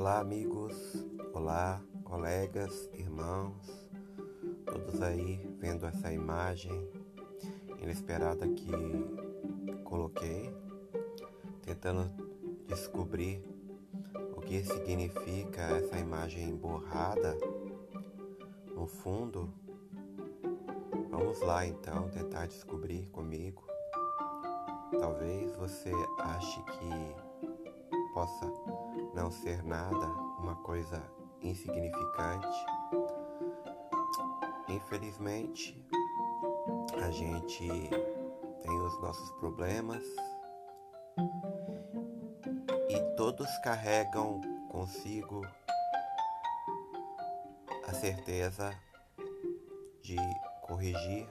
Olá, amigos, olá, colegas, irmãos, todos aí vendo essa imagem inesperada que coloquei, tentando descobrir o que significa essa imagem borrada no fundo. Vamos lá então tentar descobrir comigo. Talvez você ache que possa não ser nada, uma coisa insignificante. Infelizmente, a gente tem os nossos problemas e todos carregam consigo a certeza de corrigir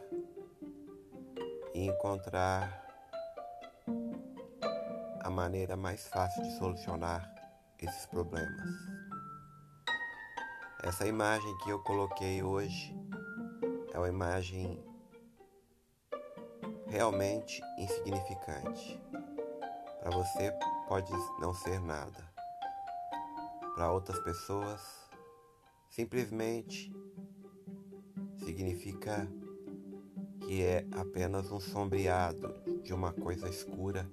e encontrar a maneira mais fácil de solucionar esses problemas. Essa imagem que eu coloquei hoje é uma imagem realmente insignificante. Para você pode não ser nada. Para outras pessoas, simplesmente significa que é apenas um sombreado de uma coisa escura,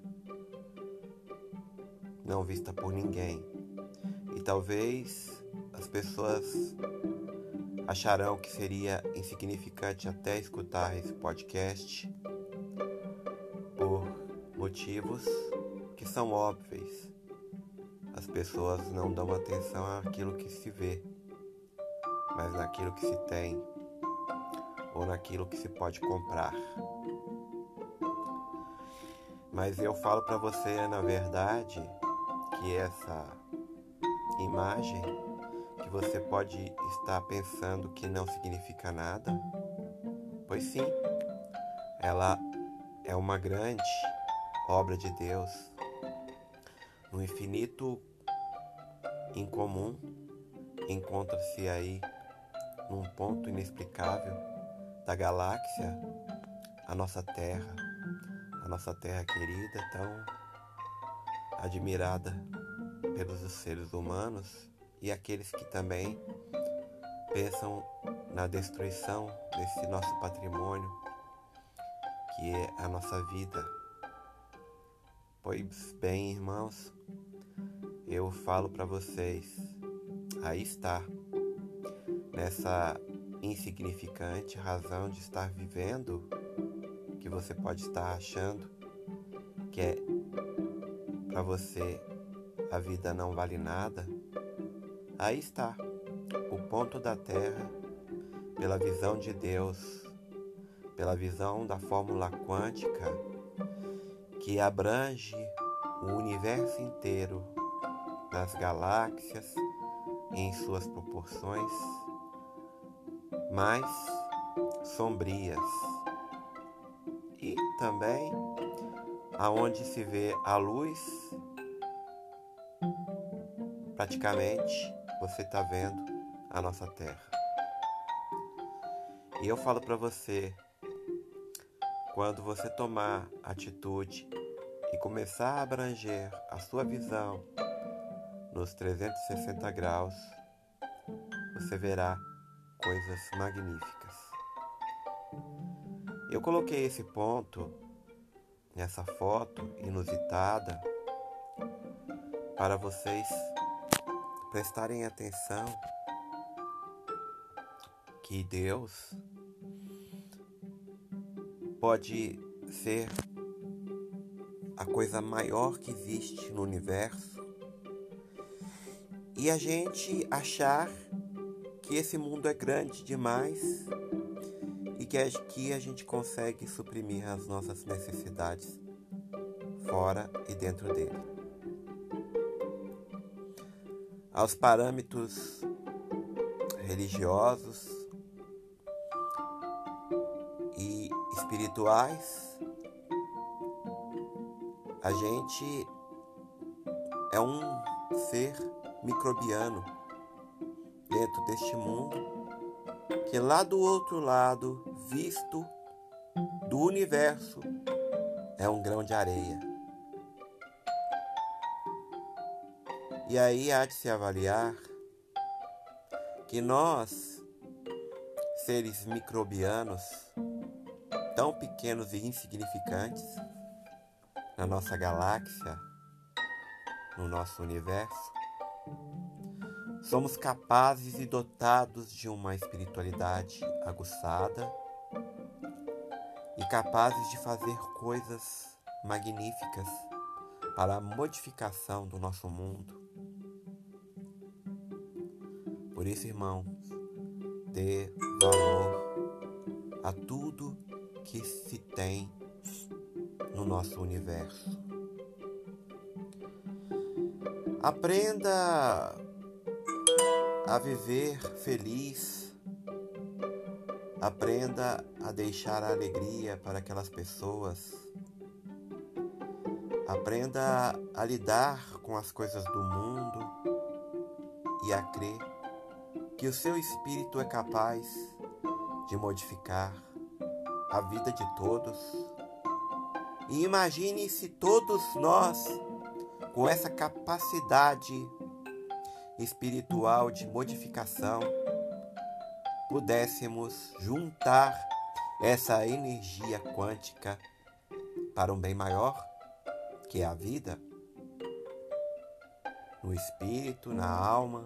não vista por ninguém. E talvez as pessoas acharão que seria insignificante até escutar esse podcast por motivos que são óbvios. As pessoas não dão atenção àquilo que se vê, mas naquilo que se tem ou naquilo que se pode comprar. Mas eu falo para você, na verdade, que essa imagem que você pode estar pensando que não significa nada, pois sim, ela é uma grande obra de Deus no infinito incomum encontra-se aí num ponto inexplicável da galáxia a nossa Terra, a nossa Terra querida, tão admirada pelos seres humanos e aqueles que também pensam na destruição desse nosso patrimônio, que é a nossa vida. Pois bem, irmãos, eu falo para vocês, aí está, nessa insignificante razão de estar vivendo, que você pode estar achando que é para você a vida não vale nada, aí está o ponto da Terra pela visão de Deus, pela visão da fórmula quântica que abrange o universo inteiro das galáxias em suas proporções mais sombrias. E também aonde se vê a luz praticamente você está vendo a nossa terra e eu falo para você quando você tomar atitude e começar a abranger a sua visão nos 360 graus, você verá coisas magníficas. Eu coloquei esse ponto nessa foto inusitada para vocês prestarem atenção que Deus pode ser a coisa maior que existe no universo e a gente achar que esse mundo é grande demais e que aqui a gente consegue suprimir as nossas necessidades fora e dentro dele. Aos parâmetros religiosos e espirituais, a gente é um ser microbiano dentro deste mundo que lá do outro lado, visto do universo, é um grão de areia. E aí há de se avaliar que nós, seres microbianos, tão pequenos e insignificantes, na nossa galáxia, no nosso universo, somos capazes e dotados de uma espiritualidade aguçada e capazes de fazer coisas magníficas para a modificação do nosso mundo. Por isso, irmãos, dê valor a tudo que se tem no nosso universo. Aprenda a viver feliz. Aprenda a deixar a alegria para aquelas pessoas. Aprenda a lidar com as coisas do mundo e a crer que o seu espírito é capaz de modificar a vida de todos. E imagine se todos nós, com essa capacidade espiritual de modificação, pudéssemos juntar essa energia quântica para um bem maior, que é a vida, no espírito, na alma,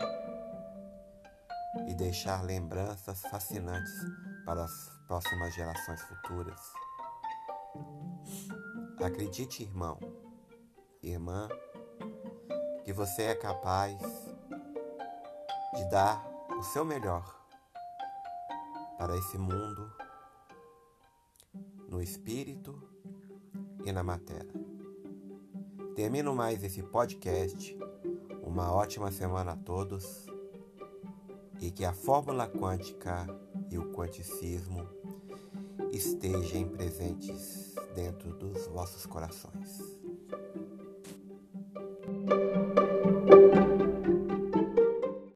e deixar lembranças fascinantes para as próximas gerações futuras. Acredite, irmão, irmã, que você é capaz de dar o seu melhor para esse mundo no espírito e na matéria. Termino mais esse podcast. Uma ótima semana a todos e que a fórmula quântica e o quanticismo estejam presentes dentro dos vossos corações.